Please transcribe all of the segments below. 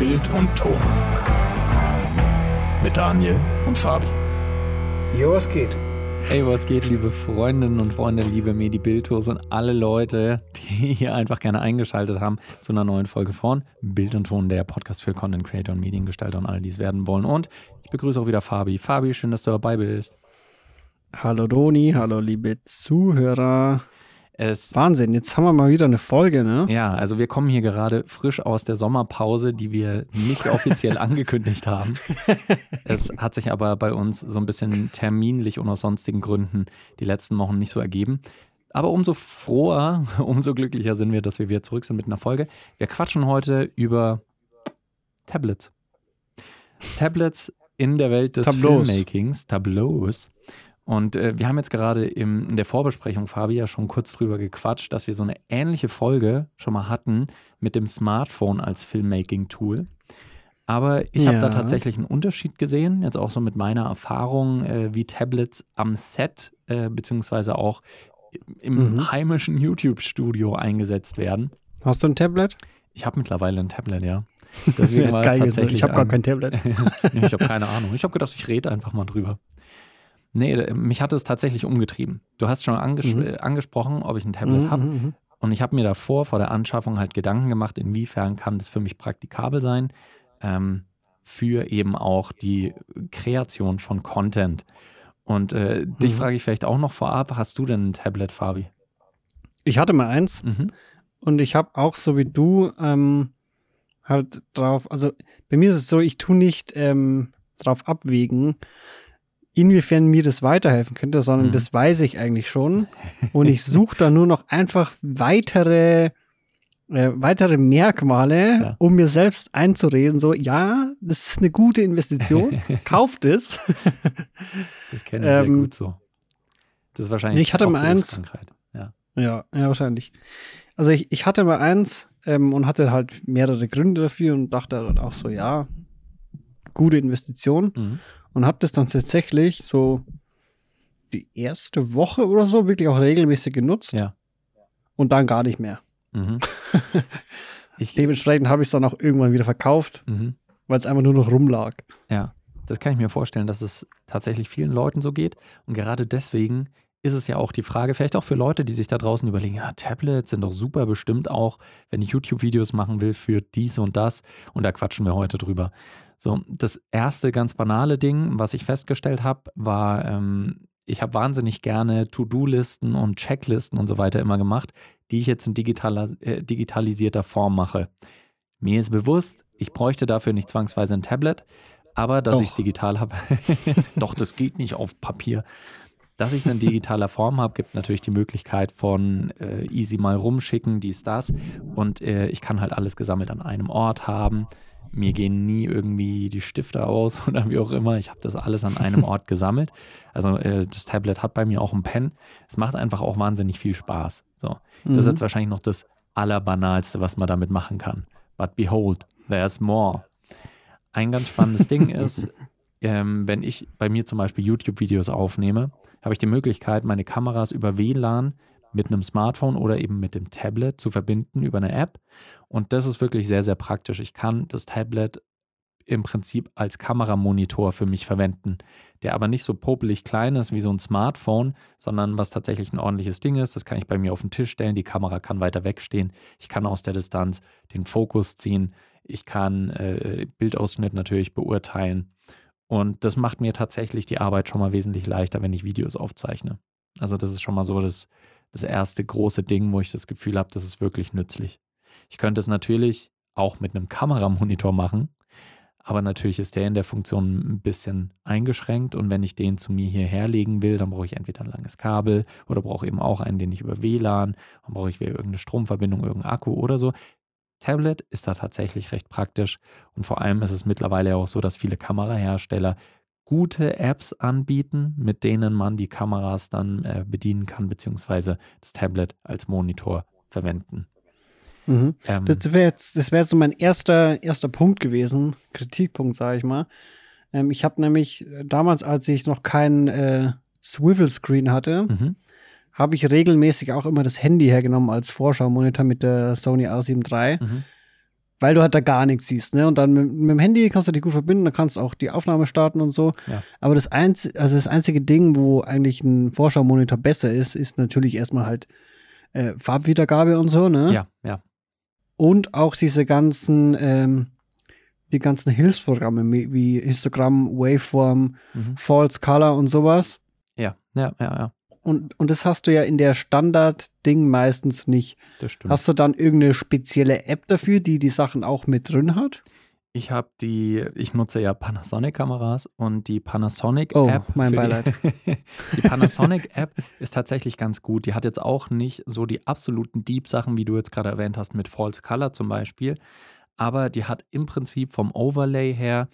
Bild und Ton. Mit Daniel und Fabi. Jo, was geht? Hey, was geht, liebe Freundinnen und Freunde, liebe Medi-Bildtours und alle Leute, die hier einfach gerne eingeschaltet haben zu einer neuen Folge von Bild und Ton, der Podcast für Content Creator und Mediengestalter und alle, die es werden wollen. Und ich begrüße auch wieder Fabi. Fabi, schön, dass du dabei bist. Hallo Doni, hallo liebe Zuhörer. Es, Wahnsinn, jetzt haben wir mal wieder eine Folge, ne? ja, also wir kommen hier gerade frisch aus der Sommerpause, die wir nicht offiziell angekündigt haben. Es hat sich aber bei uns so ein bisschen terminlich und aus sonstigen Gründen die letzten Wochen nicht so ergeben. Aber umso froher, umso glücklicher sind wir, dass wir wieder zurück sind mit einer Folge. Wir quatschen heute über Tablets. Tablets in der Welt des Tableaus. Filmmakings, Tableaus. Und äh, wir haben jetzt gerade im, in der Vorbesprechung, Fabi, ja schon kurz drüber gequatscht, dass wir so eine ähnliche Folge schon mal hatten mit dem Smartphone als Filmmaking-Tool. Aber ich habe da Ja. tatsächlich einen Unterschied gesehen, jetzt auch so mit meiner Erfahrung, äh, wie Tablets am Set äh, beziehungsweise auch im Mhm. heimischen YouTube-Studio eingesetzt werden. Hast du ein Tablet? Ich habe mittlerweile ein Tablet, ja. Deswegen Jetzt war es geil gesagt. tatsächlich Ich habe gar ein- kein Tablet. nee, ich habe keine Ahnung. Ich habe gedacht, ich rede einfach mal drüber. Nee, mich hat es tatsächlich umgetrieben. Du hast schon anges Mhm. äh, angesprochen, ob ich ein Tablet Mhm, habe. mhm, mhm. Und ich habe mir davor, vor der Anschaffung, halt Gedanken gemacht, inwiefern kann das für mich praktikabel sein, ähm, für eben auch die Kreation von Content. Und äh, dich Mhm. frage ich vielleicht auch noch vorab, hast du denn ein Tablet, Fabi? Ich hatte mal eins und ich habe auch so wie du ähm, halt drauf, also bei mir ist es so, ich tue nicht ähm, drauf abwägen, inwiefern mir das weiterhelfen könnte, sondern Mhm. das weiß ich eigentlich schon. Und ich suche da nur noch einfach weitere, äh, weitere Merkmale, Ja. um mir selbst einzureden, so, ja, das ist eine gute Investition, kauft es. Das kenne ich sehr Ähm, gut so. Das ist wahrscheinlich ich hatte mal eins. Ja. Ja, ja, wahrscheinlich. Also ich, ich hatte mal eins ähm, und hatte halt mehrere Gründe dafür und dachte halt auch so, ja, gute Investition. Mhm. Und habe das dann tatsächlich so die erste Woche oder so wirklich auch regelmäßig genutzt Ja. und dann gar nicht mehr. Mhm. ich, Dementsprechend habe ich es dann auch irgendwann wieder verkauft, mhm. weil es einfach nur noch rumlag. Ja, das kann ich mir vorstellen, dass es tatsächlich vielen Leuten so geht. Und gerade deswegen ist es ja auch die Frage, vielleicht auch für Leute, die sich da draußen überlegen, ja, Tablets sind doch super bestimmt auch, wenn ich YouTube-Videos machen will für dies und das. Und da quatschen wir heute drüber. So, das erste ganz banale Ding, was ich festgestellt habe, war, ähm, ich habe wahnsinnig gerne To-Do-Listen und Checklisten und so weiter immer gemacht, die ich jetzt in digitaler, äh, digitalisierter Form mache. Mir ist bewusst, ich bräuchte dafür nicht zwangsweise ein Tablet, aber dass ich es digital habe, doch, das geht nicht auf Papier. Dass ich es in digitaler Form habe, gibt natürlich die Möglichkeit von äh, easy mal rumschicken, dies, das. Und äh, ich kann halt alles gesammelt an einem Ort haben. Mir gehen nie irgendwie die Stifte aus oder wie auch immer. Ich habe das alles an einem Ort gesammelt. Also äh, das Tablet hat bei mir auch ein Pen. Es macht einfach auch wahnsinnig viel Spaß. So. Das ist Mhm. jetzt wahrscheinlich noch das Allerbanalste, was man damit machen kann. But behold, there's more. Ein ganz spannendes Ding ist, ähm, wenn ich bei mir zum Beispiel YouTube-Videos aufnehme, habe ich die Möglichkeit, meine Kameras über WLAN mit einem Smartphone oder eben mit dem Tablet zu verbinden über eine App. Und das ist wirklich sehr, sehr praktisch. Ich kann das Tablet im Prinzip als Kameramonitor für mich verwenden, der aber nicht so popelig klein ist wie so ein Smartphone, sondern was tatsächlich ein ordentliches Ding ist. Das kann ich bei mir auf den Tisch stellen. Die Kamera kann weiter wegstehen. Ich kann aus der Distanz den Fokus ziehen. Ich kann äh, Bildausschnitt natürlich beurteilen. Und das macht mir tatsächlich die Arbeit schon mal wesentlich leichter, wenn ich Videos aufzeichne. Also das ist schon mal so das, das erste große Ding, wo ich das Gefühl habe, das ist wirklich nützlich. Ich könnte es natürlich auch mit einem Kameramonitor machen, aber natürlich ist der in der Funktion ein bisschen eingeschränkt und wenn ich den zu mir hierher legen will, dann brauche ich entweder ein langes Kabel oder brauche eben auch einen, den ich über WLAN, dann brauche ich wieder irgendeine Stromverbindung, irgendeinen Akku oder so. Tablet ist da tatsächlich recht praktisch und vor allem ist es mittlerweile auch so, dass viele Kamerahersteller gute Apps anbieten, mit denen man die Kameras dann äh, bedienen kann, beziehungsweise das Tablet als Monitor verwenden. Mhm. Ähm, Das wäre jetzt, das wär jetzt so mein erster, erster Punkt gewesen, Kritikpunkt, sage ich mal. Ähm, ich habe nämlich äh, damals, als ich noch kein äh, Swivel-Screen hatte, mhm. habe ich regelmäßig auch immer das Handy hergenommen als Vorschau-Monitor mit der Sony A7 III. Mhm. weil du halt da gar nichts siehst, ne? Und dann mit, mit dem Handy kannst du dich gut verbinden, dann kannst du auch die Aufnahme starten und so. Ja. Aber das, einz also das einzige Ding, wo eigentlich ein Vorschau-Monitor besser ist, ist natürlich erstmal halt äh, Farbwiedergabe und so, ne? Ja, ja. Und auch diese ganzen, ähm, die ganzen Hilfsprogramme wie Histogramm, Waveform, Mhm. False Color und sowas. Ja, ja, ja, ja. Und, und das hast du ja in der Standard-Ding meistens nicht. Das stimmt. Hast du dann irgendeine spezielle App dafür, die die Sachen auch mit drin hat? Ich habe die, ich nutze ja Panasonic-Kameras und die Panasonic-App. Oh, mein Beileid. Die, die Panasonic-App ist tatsächlich ganz gut. Die hat jetzt auch nicht so die absoluten Deep-Sachen, wie du jetzt gerade erwähnt hast, mit False Color zum Beispiel. Aber die hat im Prinzip vom Overlay her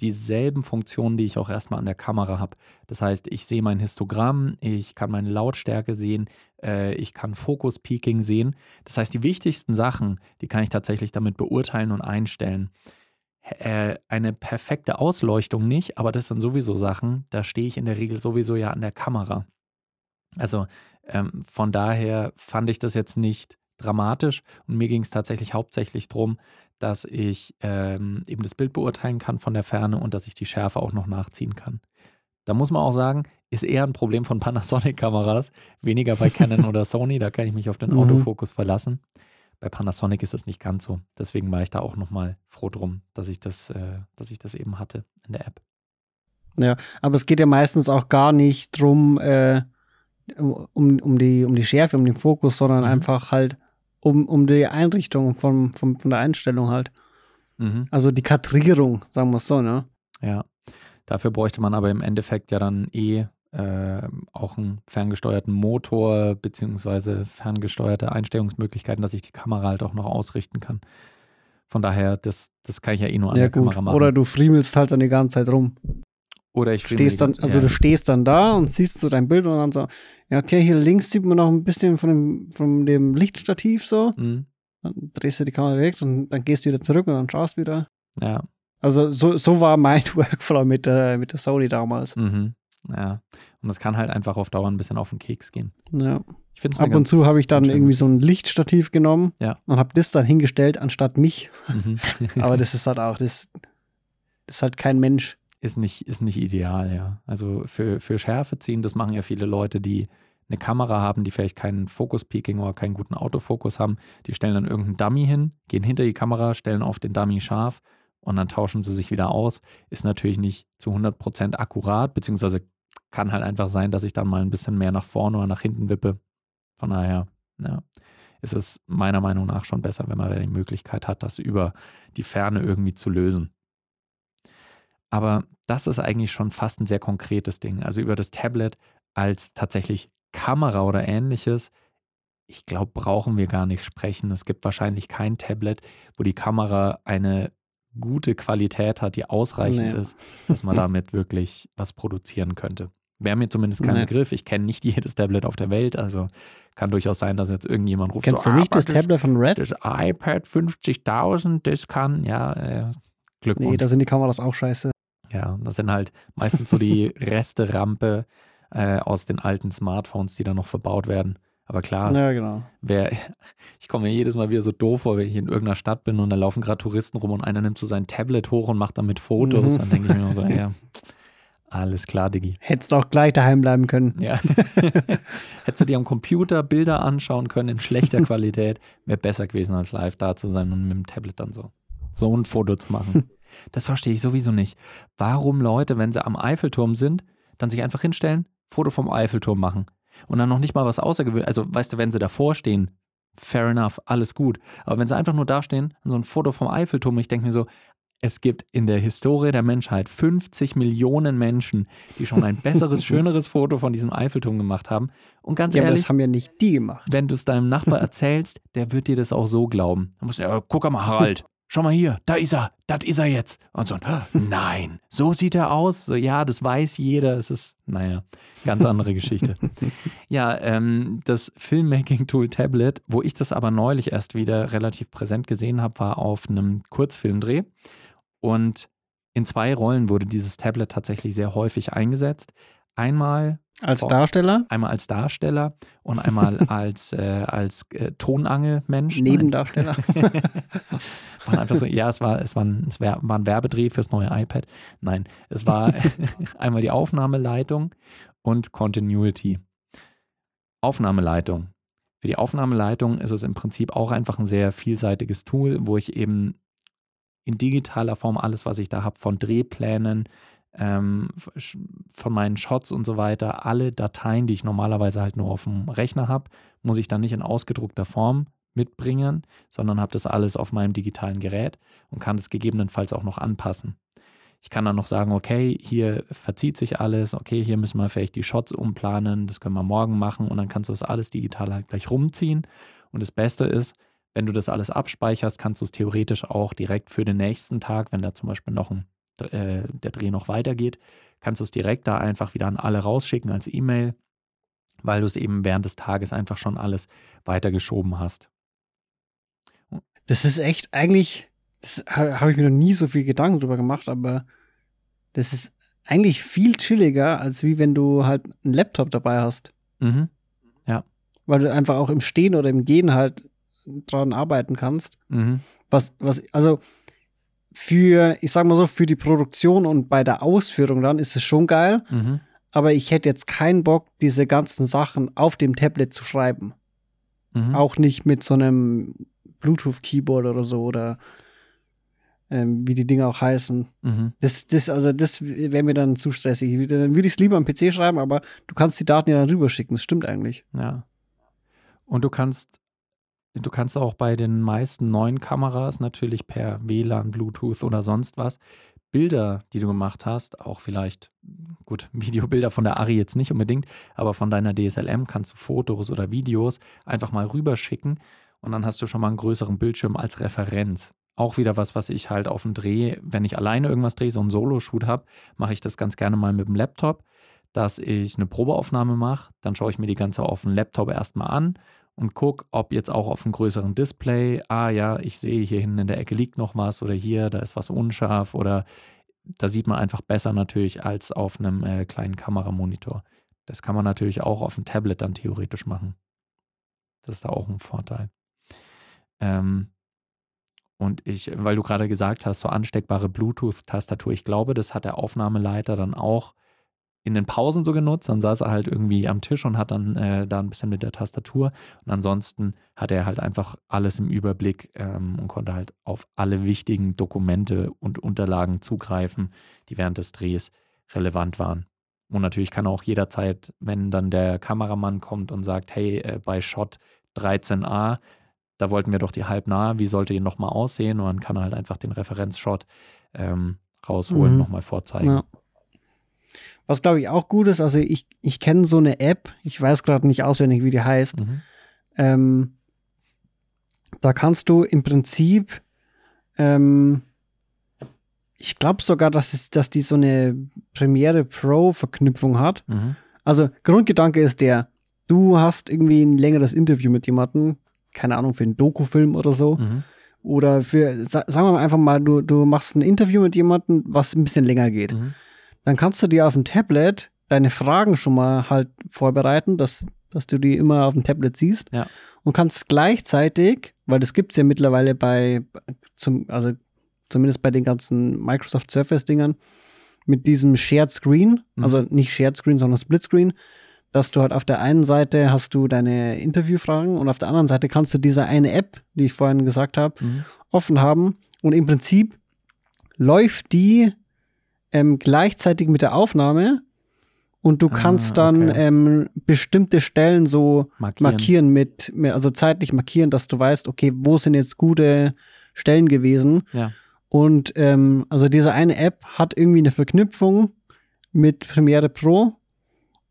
dieselben Funktionen, die ich auch erstmal an der Kamera habe. Das heißt, ich sehe mein Histogramm, ich kann meine Lautstärke sehen, äh, ich kann Focus-Peaking sehen. Das heißt, die wichtigsten Sachen, die kann ich tatsächlich damit beurteilen und einstellen. Äh, eine perfekte Ausleuchtung nicht, aber das sind sowieso Sachen, da stehe ich in der Regel sowieso ja an der Kamera. Also ähm, von daher fand ich das jetzt nicht dramatisch und mir ging es tatsächlich hauptsächlich darum, dass ich ähm, eben das Bild beurteilen kann von der Ferne und dass ich die Schärfe auch noch nachziehen kann. Da muss man auch sagen, ist eher ein Problem von Panasonic-Kameras, weniger bei Canon oder Sony, da kann ich mich auf den Mhm. Autofokus verlassen. Bei Panasonic ist es nicht ganz so. Deswegen war ich da auch nochmal froh drum, dass ich das, äh, dass ich das eben hatte in der App. Aber es geht ja meistens auch gar nicht drum, äh, um, um, die, um die Schärfe, um den Fokus, sondern Mhm. einfach halt um, um die Einrichtung von, von, von der Einstellung halt. Mhm. Also die Kadrierung, sagen wir es so, ne? Ja. Dafür bräuchte man aber im Endeffekt ja dann eh äh, auch einen ferngesteuerten Motor beziehungsweise ferngesteuerte Einstellungsmöglichkeiten, dass ich die Kamera halt auch noch ausrichten kann. Von daher, das, das kann ich ja eh nur an ja, der gut. Kamera machen. Oder du friemelst halt dann die ganze Zeit rum. Oder ich Stehst dann, also ja. du stehst dann da und siehst so dein Bild und dann so, ja, okay, hier links sieht man noch ein bisschen von dem, von dem Lichtstativ so. Mhm. Dann drehst du die Kamera weg und dann gehst du wieder zurück und dann schaust wieder. Ja. Also so, so war mein Workflow mit der, mit der Sony damals. Mhm. Ja. Und das kann halt einfach auf Dauer ein bisschen auf den Keks gehen. Ja. Ich finde es Ab und zu habe ich dann irgendwie so ein Lichtstativ genommen Ja. und habe das dann hingestellt anstatt mich. Mhm. Aber das ist halt auch, das, das ist halt kein Mensch. ist nicht, ist nicht ideal, ja. Also für, für Schärfe ziehen, das machen ja viele Leute, die eine Kamera haben, die vielleicht keinen Focus-Peaking oder keinen guten Autofokus haben. Die stellen dann irgendeinen Dummy hin, gehen hinter die Kamera, stellen auf den Dummy scharf und dann tauschen sie sich wieder aus. Ist natürlich nicht zu 100% akkurat, beziehungsweise kann halt einfach sein, dass ich dann mal ein bisschen mehr nach vorne oder nach hinten wippe. Von daher, ja, ist es meiner Meinung nach schon besser, wenn man die Möglichkeit hat, das über die Ferne irgendwie zu lösen. Aber das ist eigentlich schon fast ein sehr konkretes Ding. Also über das Tablet als tatsächlich Kamera oder ähnliches, ich glaube, brauchen wir gar nicht sprechen. Es gibt wahrscheinlich kein Tablet, wo die Kamera eine gute Qualität hat, die ausreichend Nee. ist, dass man damit wirklich was produzieren könnte. Wäre mir zumindest kein Nee. Begriff. Ich kenne nicht jedes Tablet auf der Welt, also kann durchaus sein, dass jetzt irgendjemand ruft. Kennst so, du nicht "Ah, das Tablet von Red? das iPad 50.000, das kann, ja, äh, Glückwunsch. Nee, da sind die Kameras auch scheiße. Ja, das sind halt meistens so die Reste-Rampe äh, aus den alten Smartphones, die da noch verbaut werden. Aber klar, Ja, genau. wer, ich komme mir jedes Mal wieder so doof vor, wenn ich in irgendeiner Stadt bin und da laufen gerade Touristen rum und einer nimmt so sein Tablet hoch und macht damit Fotos. Mhm. Dann denke ich mir so, ja, alles klar, Diggi. Hättest auch gleich daheim bleiben können. Ja. Hättest du dir am Computer Bilder anschauen können in schlechter Qualität, wäre besser gewesen, als live da zu sein und mit dem Tablet dann so, so ein Foto zu machen. Das verstehe ich sowieso nicht. Warum Leute, wenn sie am Eiffelturm sind, dann sich einfach hinstellen, Foto vom Eiffelturm machen und dann noch nicht mal was außergewöhnliches. Also, weißt du, wenn sie davor stehen, fair enough, alles gut. Aber wenn sie einfach nur da stehen, so ein Foto vom Eiffelturm, ich denke mir so, es gibt in der Historie der Menschheit 50 Millionen Menschen, die schon ein besseres, schöneres Foto von diesem Eiffelturm gemacht haben. Und ganz Ja, ehrlich, das haben ja nicht die gemacht. wenn du es deinem Nachbar erzählst, der wird dir das auch so glauben. Dann musst du, ja, guck mal, Harald, schau mal hier, da ist er, das ist er jetzt. Und so, nein, so sieht er aus. So, ja, das weiß jeder. Es ist, naja, ganz andere Geschichte. Ja, ähm, das Filmmaking-Tool Tablet, wo ich das aber neulich erst wieder relativ präsent gesehen habe, war auf einem Kurzfilmdreh. Und in zwei Rollen wurde dieses Tablet tatsächlich sehr häufig eingesetzt. Einmal Als Vor- Darsteller, einmal als Darsteller und einmal als, äh, als äh, Tonangelmensch. Nebendarsteller. Waren einfach so, ja, es war, es war ein, es war ein Werbedreh fürs neue iPad. Nein, es war einmal die Aufnahmeleitung und Continuity. Aufnahmeleitung. Für die Aufnahmeleitung ist es im Prinzip auch einfach ein sehr vielseitiges Tool, wo ich eben in digitaler Form alles, was ich da habe, von Drehplänen, ähm, von meinen Shots und so weiter, alle Dateien, die ich normalerweise halt nur auf dem Rechner habe, muss ich dann nicht in ausgedruckter Form mitbringen, sondern habe das alles auf meinem digitalen Gerät und kann es gegebenenfalls auch noch anpassen. Ich kann dann noch sagen, okay, hier verzieht sich alles, okay, hier müssen wir vielleicht die Shots umplanen, das können wir morgen machen und dann kannst du das alles digital halt gleich rumziehen. Und das Beste ist, wenn du das alles abspeicherst, kannst du es theoretisch auch direkt für den nächsten Tag, wenn da zum Beispiel noch ein, äh, der Dreh noch weitergeht, kannst du es direkt da einfach wieder an alle rausschicken als E-Mail, weil du es eben während des Tages einfach schon alles weitergeschoben hast. Das ist echt eigentlich, das ha- habe ich mir noch nie so viel Gedanken drüber gemacht, aber das ist eigentlich viel chilliger, als wie wenn du halt einen Laptop dabei hast. Mhm. Weil du einfach auch im Stehen oder im Gehen halt dran arbeiten kannst. Mhm. Was, was, also für, ich sag mal so, für die Produktion und bei der Ausführung dann ist es schon geil, Mhm. aber ich hätte jetzt keinen Bock, diese ganzen Sachen auf dem Tablet zu schreiben. Mhm. Auch nicht mit so einem Bluetooth-Keyboard oder so oder ähm, wie die Dinge auch heißen. Mhm. Das, das, also das wäre mir dann zu stressig. Dann würde ich es lieber am PC schreiben, aber du kannst die Daten ja dann rüberschicken. Das stimmt eigentlich. Ja. Und du kannst, du kannst auch bei den meisten neuen Kameras natürlich per WLAN, Bluetooth oder sonst was Bilder, die du gemacht hast, auch vielleicht, gut, Videobilder von der Ari jetzt nicht unbedingt, aber von deiner DSLM kannst du Fotos oder Videos einfach mal rüberschicken und dann hast du schon mal einen größeren Bildschirm als Referenz. Auch wieder was, was ich halt auf dem Dreh, wenn ich alleine irgendwas drehe, so einen Solo-Shoot habe, mache ich das ganz gerne mal mit dem Laptop, dass ich eine Probeaufnahme mache. Dann schaue ich mir die ganze auf dem Laptop erstmal an und gucke, ob jetzt auch auf einem größeren Display, ah ja, ich sehe hier hinten in der Ecke liegt noch was oder hier, da ist was unscharf oder da sieht man einfach besser natürlich als auf einem äh, kleinen Kameramonitor. Das kann man natürlich auch auf dem Tablet dann theoretisch machen. Das ist da auch ein Vorteil. Ähm, und ich, weil du gerade gesagt hast, so ansteckbare Bluetooth-Tastatur, ich glaube, das hat der Aufnahmeleiter dann auch in den Pausen so genutzt. Dann saß er halt irgendwie am Tisch und hat dann äh, da ein bisschen mit der Tastatur. Und ansonsten hat er halt einfach alles im Überblick ähm, und konnte halt auf alle wichtigen Dokumente und Unterlagen zugreifen, die während des Drehs relevant waren. Und natürlich kann er auch jederzeit, wenn dann der Kameramann kommt und sagt, hey, äh, bei Shot 13a, da wollten wir doch die halbnahe, wie sollte die nochmal aussehen? Und dann kann er halt einfach den Referenzshot ähm, rausholen, Mhm. nochmal vorzeigen. Ja. Was glaube ich auch gut ist, also ich, ich kenne so eine App, ich weiß gerade nicht auswendig, wie die heißt. Mhm. Ähm, da kannst du im Prinzip, ähm, ich glaube sogar, dass, es, dass die so eine Premiere Pro-Verknüpfung hat. Mhm. Also Grundgedanke ist der, du hast irgendwie ein längeres Interview mit jemandem, keine Ahnung, für einen Dokufilm oder so. Mhm. Oder für, sa sagen wir mal einfach mal, du, du machst ein Interview mit jemandem, was ein bisschen länger geht. Mhm. Dann kannst du dir auf dem Tablet deine Fragen schon mal halt vorbereiten, dass, dass du die immer auf dem Tablet siehst. Ja. Und kannst gleichzeitig, weil das gibt es ja mittlerweile bei, zum, also zumindest bei den ganzen Microsoft Surface-Dingern, mit diesem Shared Screen, Mhm. also nicht Shared Screen, sondern Split Screen, dass du halt auf der einen Seite hast du deine Interviewfragen und auf der anderen Seite kannst du diese eine App, die ich vorhin gesagt habe, Mhm. offen haben und im Prinzip läuft die ähm, gleichzeitig mit der Aufnahme und du Ah, kannst dann okay. ähm, bestimmte Stellen so Markieren. markieren mit, mit, also zeitlich markieren, dass du weißt, okay, wo sind jetzt gute Stellen gewesen. Ja. Und ähm, also diese eine App hat irgendwie eine Verknüpfung mit Premiere Pro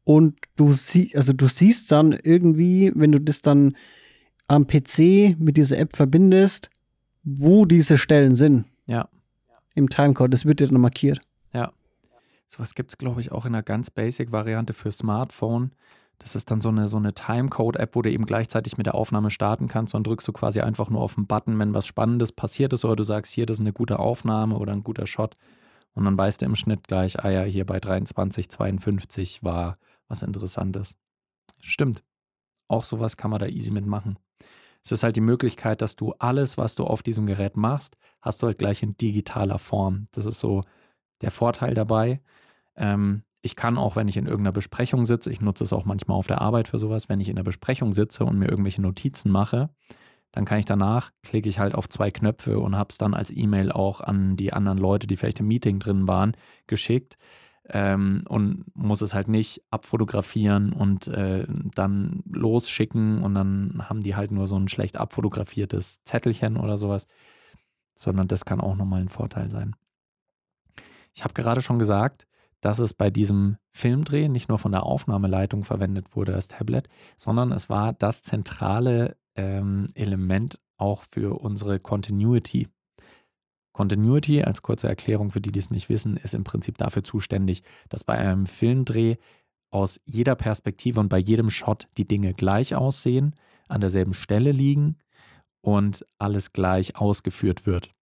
und du siehst, also du siehst dann irgendwie, wenn du das dann am PC mit dieser App verbindest, wo diese Stellen sind. Ja. Im Timecode, das wird dir dann markiert. Sowas gibt es, glaube ich, auch in einer ganz Basic-Variante für Smartphone. Das ist dann so eine, so eine Timecode-App, wo du eben gleichzeitig mit der Aufnahme starten kannst. Dann drückst du quasi einfach nur auf den Button, wenn was Spannendes passiert ist oder du sagst, hier, das ist eine gute Aufnahme oder ein guter Shot. Und dann weißt du im Schnitt gleich, ah ja, hier bei 23, 52 war was Interessantes. Stimmt. Auch sowas kann man da easy mitmachen. Es ist halt die Möglichkeit, dass du alles, was du auf diesem Gerät machst, hast du halt gleich in digitaler Form. Das ist so der Vorteil dabei. Ähm, ich kann auch, wenn ich in irgendeiner Besprechung sitze, ich nutze es auch manchmal auf der Arbeit für sowas, wenn ich in der Besprechung sitze und mir irgendwelche Notizen mache, dann kann ich danach, klicke ich halt auf zwei Knöpfe und habe es dann als E-Mail auch an die anderen Leute, die vielleicht im Meeting drin waren, geschickt ähm, und muss es halt nicht abfotografieren und äh, dann losschicken und dann haben die halt nur so ein schlecht abfotografiertes Zettelchen oder sowas, sondern das kann auch nochmal ein Vorteil sein. Ich habe gerade schon gesagt, dass es bei diesem Filmdreh nicht nur von der Aufnahmeleitung verwendet wurde, das Tablet, sondern es war das zentrale ähm, Element auch für unsere Continuity. Continuity, als kurze Erklärung für die, die es nicht wissen, ist im Prinzip dafür zuständig, dass bei einem Filmdreh aus jeder Perspektive und bei jedem Shot die Dinge gleich aussehen, an derselben Stelle liegen und alles gleich ausgeführt wird.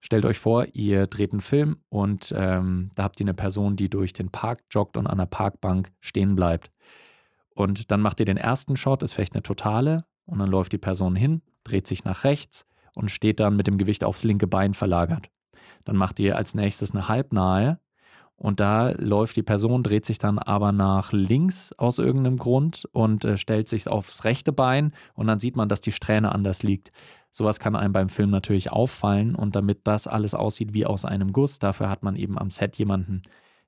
Stellt euch vor, ihr dreht einen Film und ähm, da habt ihr eine Person, die durch den Park joggt und an der Parkbank stehen bleibt. Und dann macht ihr den ersten Shot, ist vielleicht eine totale, und dann läuft die Person hin, dreht sich nach rechts, und steht dann mit dem Gewicht aufs linke Bein verlagert. Dann macht ihr als nächstes eine halbnahe und da läuft die Person, dreht sich dann aber nach links aus irgendeinem Grund und äh, stellt sich aufs rechte Bein und dann sieht man, dass die Strähne anders liegt. Sowas kann einem beim Film natürlich auffallen und damit das alles aussieht wie aus einem Guss, dafür hat man eben am Set jemanden,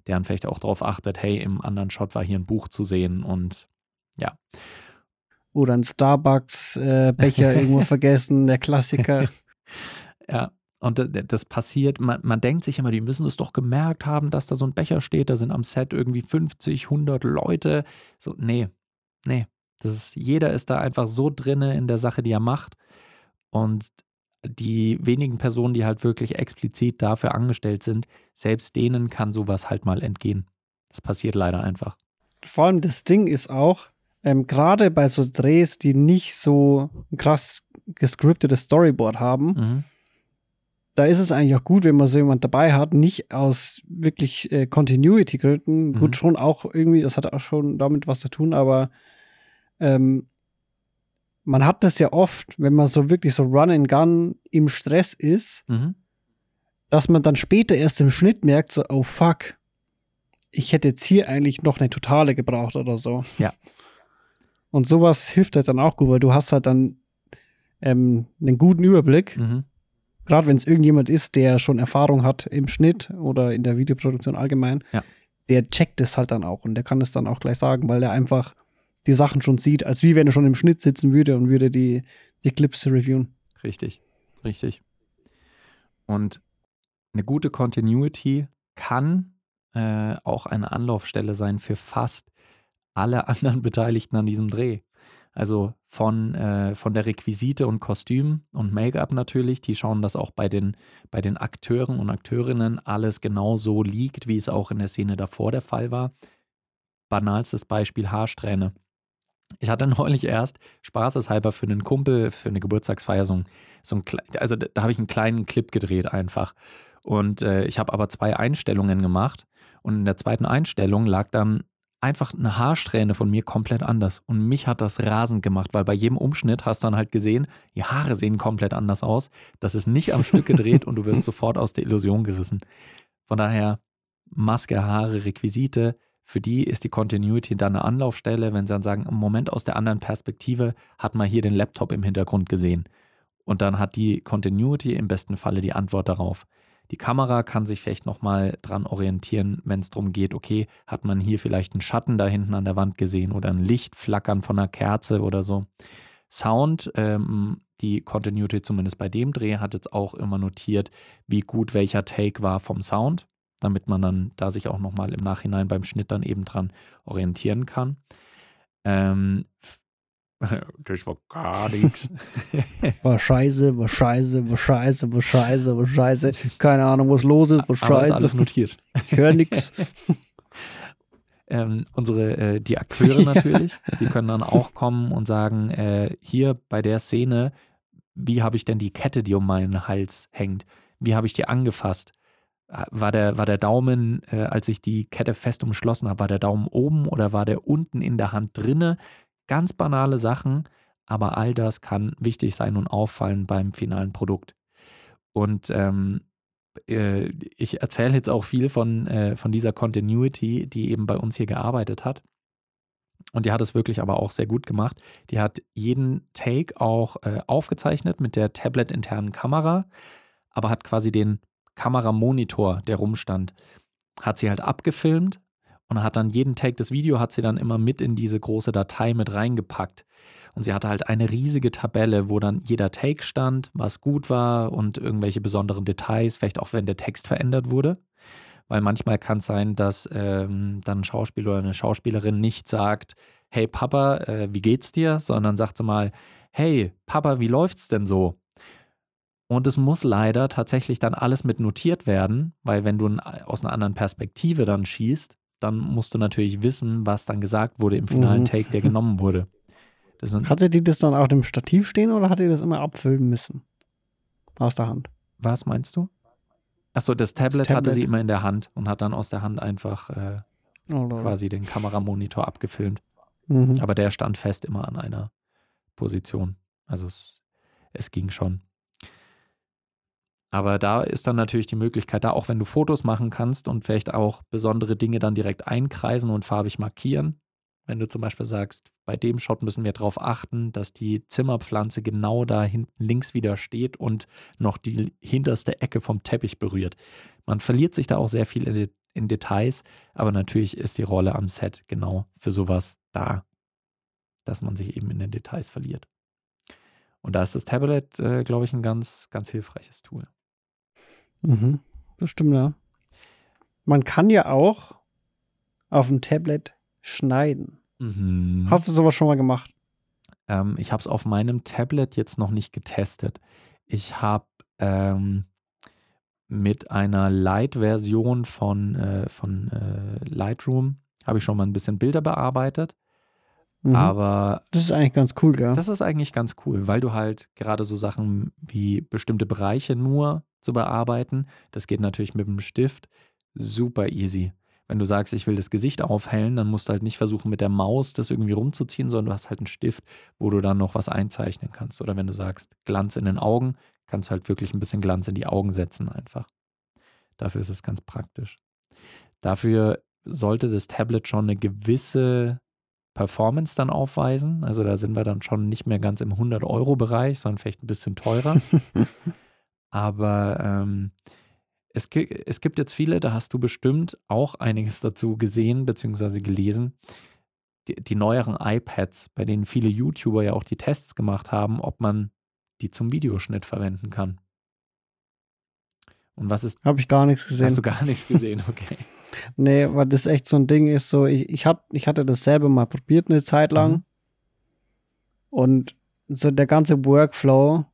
der dann vielleicht auch darauf achtet, hey, im anderen Shot war hier ein Buch zu sehen und ja oder ein Starbucks-Becher äh, irgendwo vergessen, der Klassiker. Ja, und das passiert, man, man denkt sich immer, die müssen es doch gemerkt haben, dass da so ein Becher steht, da sind am Set irgendwie 50, 100 Leute. So, nee, nee. Das ist, jeder ist da einfach so drinne in der Sache, die er macht. Und die wenigen Personen, die halt wirklich explizit dafür angestellt sind, selbst denen kann sowas halt mal entgehen. Das passiert leider einfach. Vor allem das Ding ist auch, ähm, gerade bei so Drehs, die nicht so ein krass gescriptetes Storyboard haben, mhm. da ist es eigentlich auch gut, wenn man so jemand dabei hat, nicht aus wirklich äh, Continuity-Gründen, mhm. gut schon auch irgendwie, das hat auch schon damit was zu tun, aber ähm, man hat das ja oft, wenn man so wirklich so Run and Gun im Stress ist, mhm. dass man dann später erst im Schnitt merkt, so, oh fuck, ich hätte jetzt hier eigentlich noch eine Totale gebraucht oder so. Ja. Und sowas hilft halt dann auch gut, weil du hast halt dann ähm, einen guten Überblick. Mhm. Gerade wenn es irgendjemand ist, der schon Erfahrung hat im Schnitt oder in der Videoproduktion allgemein, ja. der checkt es halt dann auch und der kann es dann auch gleich sagen, weil er einfach die Sachen schon sieht, als wie wenn er schon im Schnitt sitzen würde und würde die, die Clips reviewen. Richtig, richtig. Und eine gute Continuity kann äh, auch eine Anlaufstelle sein für fast alle anderen Beteiligten an diesem Dreh. Also von, äh, von der Requisite und Kostüm und Make-up natürlich, die schauen, dass auch bei den, bei den Akteuren und Akteurinnen alles genau so liegt, wie es auch in der Szene davor der Fall war. Banalstes Beispiel Haarsträhne. Ich hatte neulich erst spaßeshalber für einen Kumpel, für eine Geburtstagsfeier so ein, so ein also da, da habe ich einen kleinen Clip gedreht einfach. Und äh, ich habe aber zwei Einstellungen gemacht. Und in der zweiten Einstellung lag dann einfach eine Haarsträhne von mir komplett anders. Und mich hat das rasend gemacht, weil bei jedem Umschnitt hast du dann halt gesehen, die Haare sehen komplett anders aus. Das ist nicht am Stück gedreht und du wirst sofort aus der Illusion gerissen. Von daher, Maske, Haare, Requisite, für die ist die Continuity dann eine Anlaufstelle, wenn sie dann sagen, im Moment aus der anderen Perspektive hat man hier den Laptop im Hintergrund gesehen. Und dann hat die Continuity im besten Falle die Antwort darauf. Die Kamera kann sich vielleicht nochmal dran orientieren, wenn es darum geht, okay, hat man hier vielleicht einen Schatten da hinten an der Wand gesehen oder ein Lichtflackern von einer Kerze oder so. Sound, ähm, die Continuity zumindest bei dem Dreh hat jetzt auch immer notiert, wie gut welcher Take war vom Sound, damit man dann da sich auch nochmal im Nachhinein beim Schnitt dann eben dran orientieren kann. Ähm, das war gar nichts. War scheiße, war scheiße, war scheiße, war scheiße, war scheiße. Keine Ahnung, was los ist, war scheiße. Aber ist alles notiert. Ich höre nichts. Ähm, unsere, äh, die Akteure natürlich, ja. die können dann auch kommen und sagen, äh, hier bei der Szene, wie habe ich denn die Kette, die um meinen Hals hängt, wie habe ich die angefasst? War der, war der Daumen, äh, als ich die Kette fest umschlossen habe, war der Daumen oben oder war der unten in der Hand drinne? Ganz banale Sachen, aber all das kann wichtig sein und auffallen beim finalen Produkt. Und ähm, äh, ich erzähle jetzt auch viel von, äh, von dieser Continuity, die eben bei uns hier gearbeitet hat. Und die hat es wirklich aber auch sehr gut gemacht. Die hat jeden Take auch äh, aufgezeichnet mit der Tablet-internen Kamera, aber hat quasi den Kameramonitor, der rumstand, hat sie halt abgefilmt und hat dann jeden Take des Video hat sie dann immer mit in diese große Datei mit reingepackt. Und sie hatte halt eine riesige Tabelle, wo dann jeder Take stand, was gut war und irgendwelche besonderen Details, vielleicht auch wenn der Text verändert wurde weil manchmal kann es sein, dass ähm, dann ein Schauspieler oder eine Schauspielerin nicht sagt, hey Papa, äh, wie geht's dir, sondern sagt sie mal, hey Papa, wie läuft's denn so? Und es muss leider tatsächlich dann alles mit notiert werden, weil wenn du aus einer anderen Perspektive dann schießt, dann musst du natürlich wissen, was dann gesagt wurde im finalen mhm. Take, der genommen wurde. Hatte die das dann auf dem Stativ stehen oder hat ihr das immer abfüllen müssen? Aus der Hand. Was meinst du? Achso, das Tablet, das Tablet hatte sie immer in der Hand und hat dann aus der Hand einfach äh, oh, quasi den Kameramonitor abgefilmt. Mhm. Aber der stand fest immer an einer Position. Also es, es ging schon. Aber da ist dann natürlich die Möglichkeit da, auch wenn du Fotos machen kannst und vielleicht auch besondere Dinge dann direkt einkreisen und farbig markieren, wenn du zum Beispiel sagst, bei dem Shot müssen wir darauf achten, dass die Zimmerpflanze genau da hinten links wieder steht und noch die hinterste Ecke vom Teppich berührt. Man verliert sich da auch sehr viel in, in Details, aber natürlich ist die Rolle am Set genau für sowas da, dass man sich eben in den Details verliert. Und da ist das Tablet, äh, glaube ich, ein ganz, ganz hilfreiches Tool. Mhm, das stimmt, ja. Man kann ja auch auf dem Tablet schneiden. Mhm. Hast du sowas schon mal gemacht? Ähm, ich habe es auf meinem Tablet jetzt noch nicht getestet. Ich habe ähm, mit einer Light-Version von, äh, von äh, Lightroom habe ich schon mal ein bisschen Bilder bearbeitet. Mhm. Aber das ist eigentlich ganz cool, gell? Das ist eigentlich ganz cool, weil du halt gerade so Sachen wie bestimmte Bereiche nur zu bearbeiten, das geht natürlich mit dem Stift super easy. Wenn du sagst, ich will das Gesicht aufhellen, dann musst du halt nicht versuchen, mit der Maus das irgendwie rumzuziehen, sondern du hast halt einen Stift, wo du dann noch was einzeichnen kannst. Oder wenn du sagst, Glanz in den Augen, kannst du halt wirklich ein bisschen Glanz in die Augen setzen einfach. Dafür ist es ganz praktisch. Dafür sollte das Tablet schon eine gewisse Performance dann aufweisen. Also da sind wir dann schon nicht mehr ganz im 100-Euro-Bereich, sondern vielleicht ein bisschen teurer. Aber ähm, es, es gibt jetzt viele, da hast du bestimmt auch einiges dazu gesehen bzw. gelesen. Die, die, neueren iPads, bei denen viele YouTuber ja auch die Tests gemacht haben, ob man die zum Videoschnitt verwenden kann. Und was ist. Habe ich gar nichts gesehen. Hast du gar nichts gesehen, okay. Nee, weil das echt so ein Ding ist, so, ich, ich, hab, ich hatte das selber mal probiert eine Zeit lang. Mhm. Und so der ganze Workflow,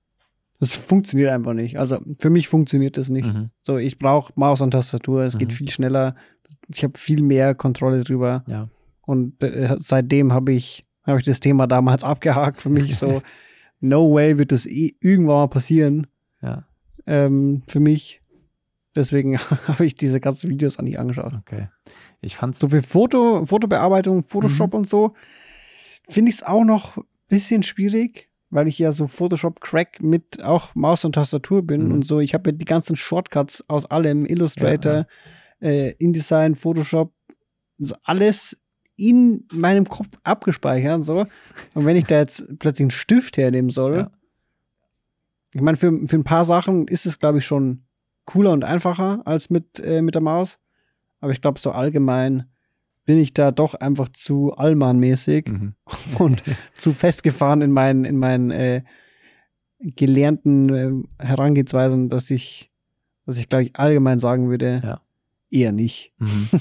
das funktioniert einfach nicht. Also für mich funktioniert das nicht. Mhm. So, ich brauche Maus und Tastatur, es mhm. geht viel schneller. Ich habe viel mehr Kontrolle drüber. Ja. Und äh, seitdem habe ich, hab ich das Thema damals abgehakt für mich. So, no way wird das eh irgendwann mal passieren. Ja. Ähm, für mich. Deswegen habe ich diese ganzen Videos an nicht angeschaut. Okay. Ich fand's. So für Foto, Fotobearbeitung, Photoshop mhm. und so, finde ich es auch noch ein bisschen schwierig weil ich ja so Photoshop-Crack mit auch Maus und Tastatur bin mhm. und so. Ich habe ja die ganzen Shortcuts aus allem, Illustrator, ja, ja. Äh, InDesign, Photoshop, also alles in meinem Kopf abgespeichert und so. Und wenn ich da jetzt plötzlich einen Stift hernehmen soll, ja. ich meine, für, für ein paar Sachen ist es, glaube ich, schon cooler und einfacher als mit, äh, mit der Maus. Aber ich glaube, so allgemein bin ich da doch einfach zu Allmann-mäßig mhm. und zu festgefahren in meinen, in meinen äh, gelernten äh, Herangehensweisen, dass ich, dass ich, glaube ich, allgemein sagen würde, ja. eher nicht. Mhm.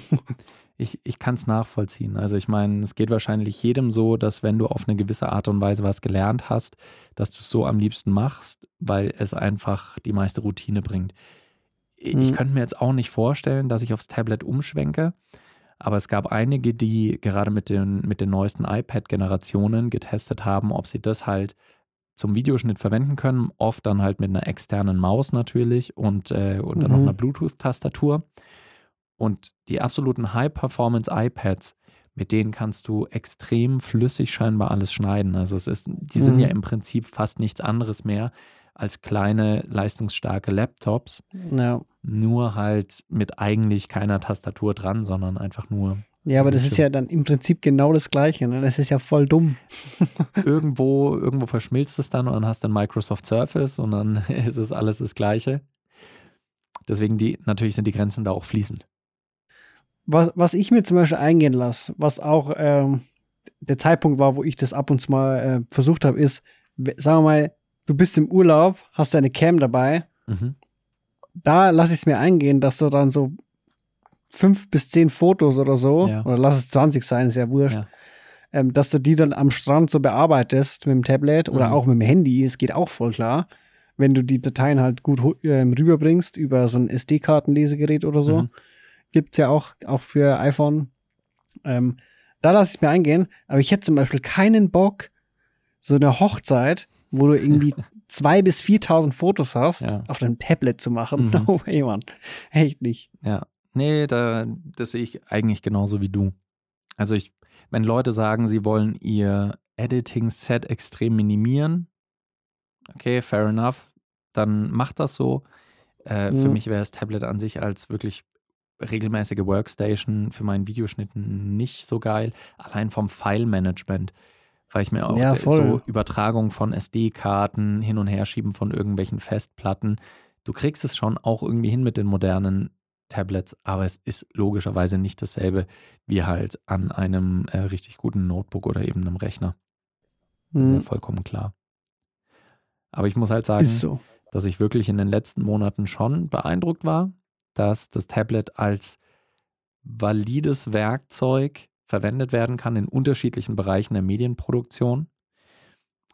Ich, ich kann es nachvollziehen. Also ich meine, es geht wahrscheinlich jedem so, dass wenn du auf eine gewisse Art und Weise was gelernt hast, dass du es so am liebsten machst, weil es einfach die meiste Routine bringt. Ich mhm. könnte mir jetzt auch nicht vorstellen, dass ich aufs Tablet umschwenke. Aber es gab einige, die gerade mit den, mit den neuesten iPad-Generationen getestet haben, ob sie das halt zum Videoschnitt verwenden können. Oft dann halt mit einer externen Maus natürlich und, äh, und dann noch Mhm. einer Bluetooth-Tastatur. Und die absoluten High-Performance-iPads, mit denen kannst du extrem flüssig scheinbar alles schneiden. Also es ist, die sind Mhm. ja im Prinzip fast nichts anderes mehr als kleine, leistungsstarke Laptops, Ja. nur halt mit eigentlich keiner Tastatur dran, sondern einfach nur Ja, aber das ist ja dann im Prinzip genau das Gleiche. Ne? Das ist ja voll dumm. irgendwo, irgendwo verschmilzt es dann und dann hast du ein Microsoft Surface und dann ist es alles das Gleiche. Deswegen die, natürlich sind die Grenzen da auch fließend. Was, was ich mir zum Beispiel eingehen lasse, was auch ähm, der Zeitpunkt war, wo ich das ab und zu mal äh, versucht habe, ist, sagen wir mal, du bist im Urlaub, hast deine Cam dabei, Mhm. da lasse ich es mir eingehen, dass du dann so fünf bis zehn Fotos oder so, Ja. oder lass es 20 sein, ist ja wurscht, Ja. ähm, dass du die dann am Strand so bearbeitest mit dem Tablet oder Mhm. auch mit dem Handy, es geht auch voll klar, wenn du die Dateien halt gut ähm, rüberbringst über so ein SD-Kartenlesegerät oder so. Mhm. Gibt es ja auch, auch für iPhone. Ähm, da lasse ich es mir eingehen, aber ich hätte zum Beispiel keinen Bock, so eine Hochzeit, wo du irgendwie 2.000 bis 4.000 Fotos hast, Ja. auf deinem Tablet zu machen. Mhm. No way, Mann. Echt nicht. Ja, nee, da, das sehe ich eigentlich genauso wie du. Also ich, wenn Leute sagen, sie wollen ihr Editing-Set extrem minimieren, okay, fair enough, dann macht das so. Äh, Für Mhm. mich wäre das Tablet an sich als wirklich regelmäßige Workstation für meinen Videoschnitten nicht so geil. Allein vom File-Management, weil ich mir auch Ja, so Übertragung von SD-Karten, hin und her schieben von irgendwelchen Festplatten. Du kriegst es schon auch irgendwie hin mit den modernen Tablets, aber es ist logischerweise nicht dasselbe wie halt an einem äh, richtig guten Notebook oder eben einem Rechner. Das ist ja Mhm. vollkommen klar. Aber ich muss halt sagen, so. dass ich wirklich in den letzten Monaten schon beeindruckt war, dass das Tablet als valides Werkzeug verwendet werden kann in unterschiedlichen Bereichen der Medienproduktion.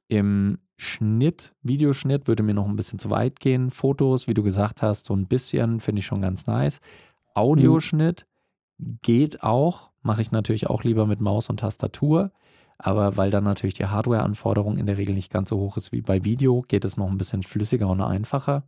Im Schnitt, Videoschnitt würde mir noch ein bisschen zu weit gehen. Fotos, wie du gesagt hast, so ein bisschen finde ich schon ganz nice. Audioschnitt geht auch, mache ich natürlich auch lieber mit Maus und Tastatur. Aber weil dann natürlich die Hardware-Anforderung in der Regel nicht ganz so hoch ist wie bei Video, geht es noch ein bisschen flüssiger und einfacher.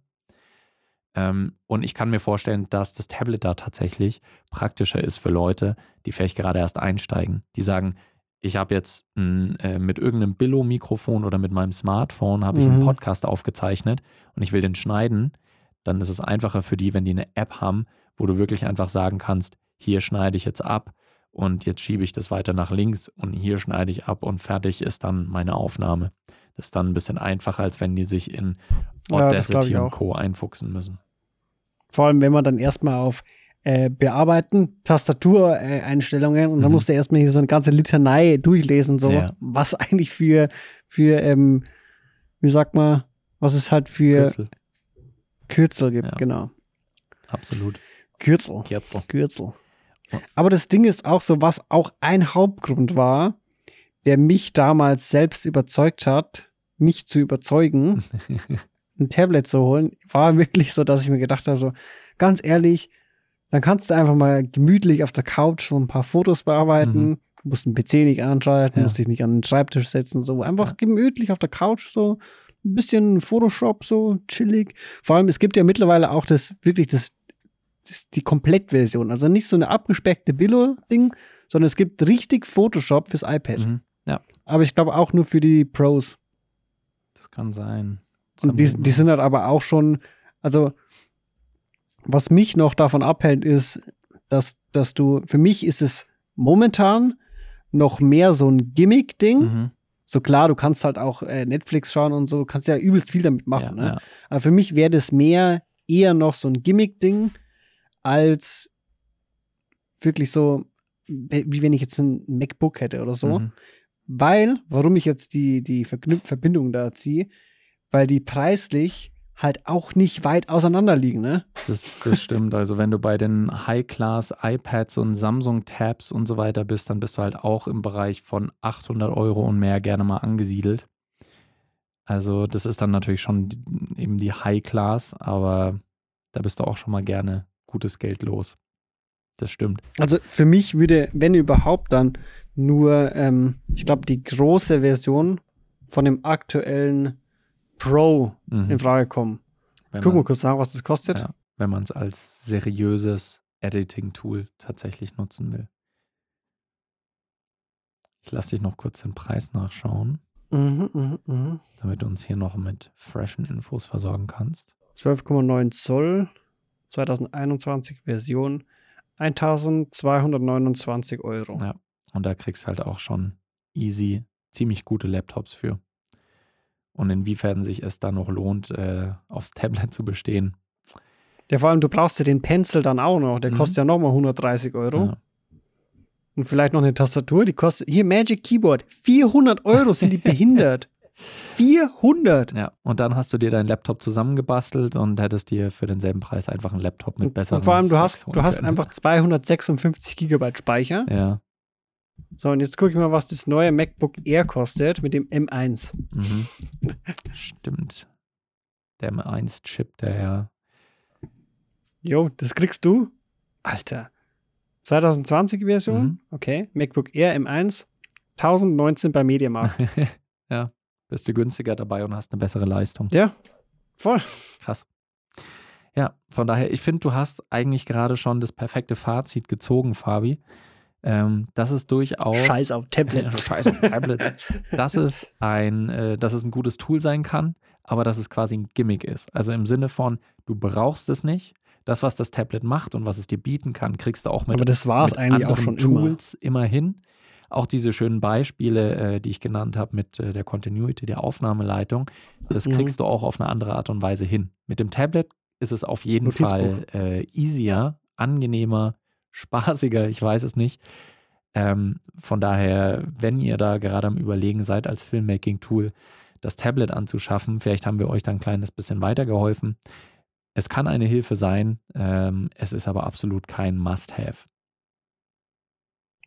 Ähm, und ich kann mir vorstellen, dass das Tablet da tatsächlich praktischer ist für Leute, die vielleicht gerade erst einsteigen. Die sagen, ich habe jetzt ein, äh, mit irgendeinem Billo-Mikrofon oder mit meinem Smartphone habe ich einen Mhm. Podcast aufgezeichnet und ich will den schneiden. Dann ist es einfacher für die, wenn die eine App haben, wo du wirklich einfach sagen kannst, hier schneide ich jetzt ab und jetzt schiebe ich das weiter nach links und hier schneide ich ab und fertig ist dann meine Aufnahme. Das ist dann ein bisschen einfacher, als wenn die sich in Ja, Audacity ich und. Co. einfuchsen müssen. Vor allem, wenn man dann erstmal auf äh, Bearbeiten, Tastatureinstellungen äh, und dann Mhm. musst du erstmal hier so eine ganze Litanei durchlesen, so Ja. was eigentlich für, für ähm, wie sagt man, was es halt für Kürzel. Kürzel gibt, Ja. genau. Absolut. Kürzel. Kürzel. Kürzel. Ja. Aber das Ding ist auch so, was auch ein Hauptgrund war, der mich damals selbst überzeugt hat, mich zu überzeugen, ein Tablet zu holen, war wirklich so, dass ich mir gedacht habe, so ganz ehrlich, dann kannst du einfach mal gemütlich auf der Couch so ein paar Fotos bearbeiten, Mhm. du musst den PC nicht anschalten, Ja. musst dich nicht an den Schreibtisch setzen, so einfach Ja. gemütlich auf der Couch so ein bisschen Photoshop so chillig. Vor allem es gibt ja mittlerweile auch das wirklich das, das die Komplettversion, also nicht so eine abgespeckte Billo-Ding, sondern es gibt richtig Photoshop fürs iPad. Mhm. Ja, Aber ich glaube auch nur für die Pros. das kann sein. Und die, die sind halt aber auch schon, also was mich noch davon abhält, ist, dass, dass du, für mich ist es momentan noch mehr so ein Gimmick-Ding. Mhm. So klar, du kannst halt auch äh, Netflix schauen und so, du kannst ja übelst viel damit Ja, machen. ne? ja. Aber für mich wäre das mehr eher noch so ein Gimmick-Ding, als wirklich so, wie wenn ich jetzt ein MacBook hätte oder so. Mhm. Weil, warum ich jetzt die, die Verknüp Verbindung da ziehe, weil die preislich halt auch nicht weit auseinander liegen, ne? Das, das stimmt. Also wenn du bei den High-Class-iPads und Samsung-Tabs und so weiter bist, dann bist du halt auch im Bereich von 800 Euro und mehr gerne mal angesiedelt. Also das ist dann natürlich schon eben die High-Class, aber da bist du auch schon mal gerne gutes Geld los. Das stimmt. Also für mich würde, wenn überhaupt, dann nur, ähm, ich glaube, die große Version von dem aktuellen Pro Mhm. in Frage kommen. Wenn Guck mal man- kurz nach, was das kostet. Ja, wenn man es als seriöses Editing-Tool tatsächlich nutzen will. Ich lasse dich noch kurz den Preis nachschauen, Mhm, mhm, mhm. damit du uns hier noch mit freshen Infos versorgen kannst. 12,9 Zoll, 2021 Version, 1229 Euro. Ja. Und da kriegst du halt auch schon easy ziemlich gute Laptops für. Und inwiefern sich es dann noch lohnt, äh, aufs Tablet zu bestehen. Ja, vor allem, du brauchst ja den Pencil dann auch noch. Der Mhm. kostet ja nochmal 130 Euro. Ja. Und vielleicht noch eine Tastatur, die kostet. Hier, Magic Keyboard. 400 Euro sind die behindert. 400! ja. Und dann hast du dir deinen Laptop zusammengebastelt und hättest dir für denselben Preis einfach einen Laptop mit Und, besseren und vor allem, du hast, du hast einfach 256 Gigabyte Speicher. Ja. So, und jetzt gucke ich mal, was das neue MacBook Air kostet mit dem M1. Mhm. Stimmt. Der M1-Chip, der ja. Jo, das kriegst du. Alter. 2020 Version. Mhm. Okay. MacBook Air M1. 1019 bei Mediamarkt. Bist du günstiger dabei und hast eine bessere Leistung. ja, voll. Krass. Ja, von daher, ich finde, du hast eigentlich gerade schon das perfekte Fazit gezogen, Fabi. Ähm, das ist durchaus. Scheiß auf Tablets. Scheiß auf Tablets. dass es ein, äh, dass es ein gutes Tool sein kann, aber dass es quasi ein Gimmick ist. Also im Sinne von, du brauchst es nicht. Das, was das Tablet macht und was es dir bieten kann, kriegst du auch mit Aber das war es eigentlich auch schon. Tools immer. hin. Auch diese schönen Beispiele, äh, die ich genannt habe mit äh, der Continuity, der Aufnahmeleitung, das Mhm. kriegst du auch auf eine andere Art und Weise hin. Mit dem Tablet ist es auf jeden Notizbuch. Fall äh, easier, angenehmer, spaßiger, ich weiß es nicht. Ähm, von daher, wenn ihr da gerade am Überlegen seid, als Filmmaking-Tool das Tablet anzuschaffen, vielleicht haben wir euch da ein kleines bisschen weitergeholfen. Es kann eine Hilfe sein, ähm, es ist aber absolut kein Must-Have.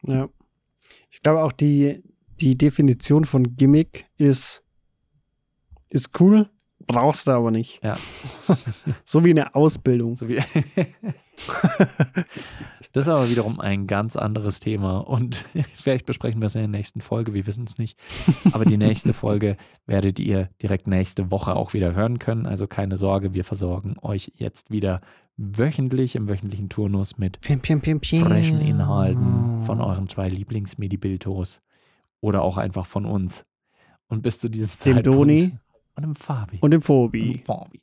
Ja. Ich glaube auch die, die Definition von Gimmick ist, ist cool, brauchst du aber nicht. Ja. so wie eine Ausbildung. So wie das ist aber wiederum ein ganz anderes Thema und vielleicht besprechen wir es in der nächsten Folge, wir wissen es nicht. Aber die nächste Folge werdet ihr direkt nächste Woche auch wieder hören können. Also keine Sorge, wir versorgen euch jetzt wieder wöchentlich im wöchentlichen Turnus mit Pim, pim, pim, pim. frischen Inhalten von euren zwei Lieblings-Medibiltos oder auch einfach von uns. Und bis zu diesem Dem Zeitpunkt Doni und dem Fabi. und dem Und Phobi. dem Fabi.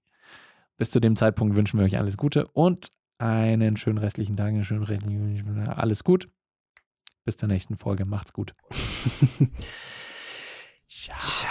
Bis zu dem Zeitpunkt wünschen wir euch alles Gute und einen schönen restlichen Tag, einen schönen restlichen, alles gut. Bis zur nächsten Folge. Macht's gut. Ciao.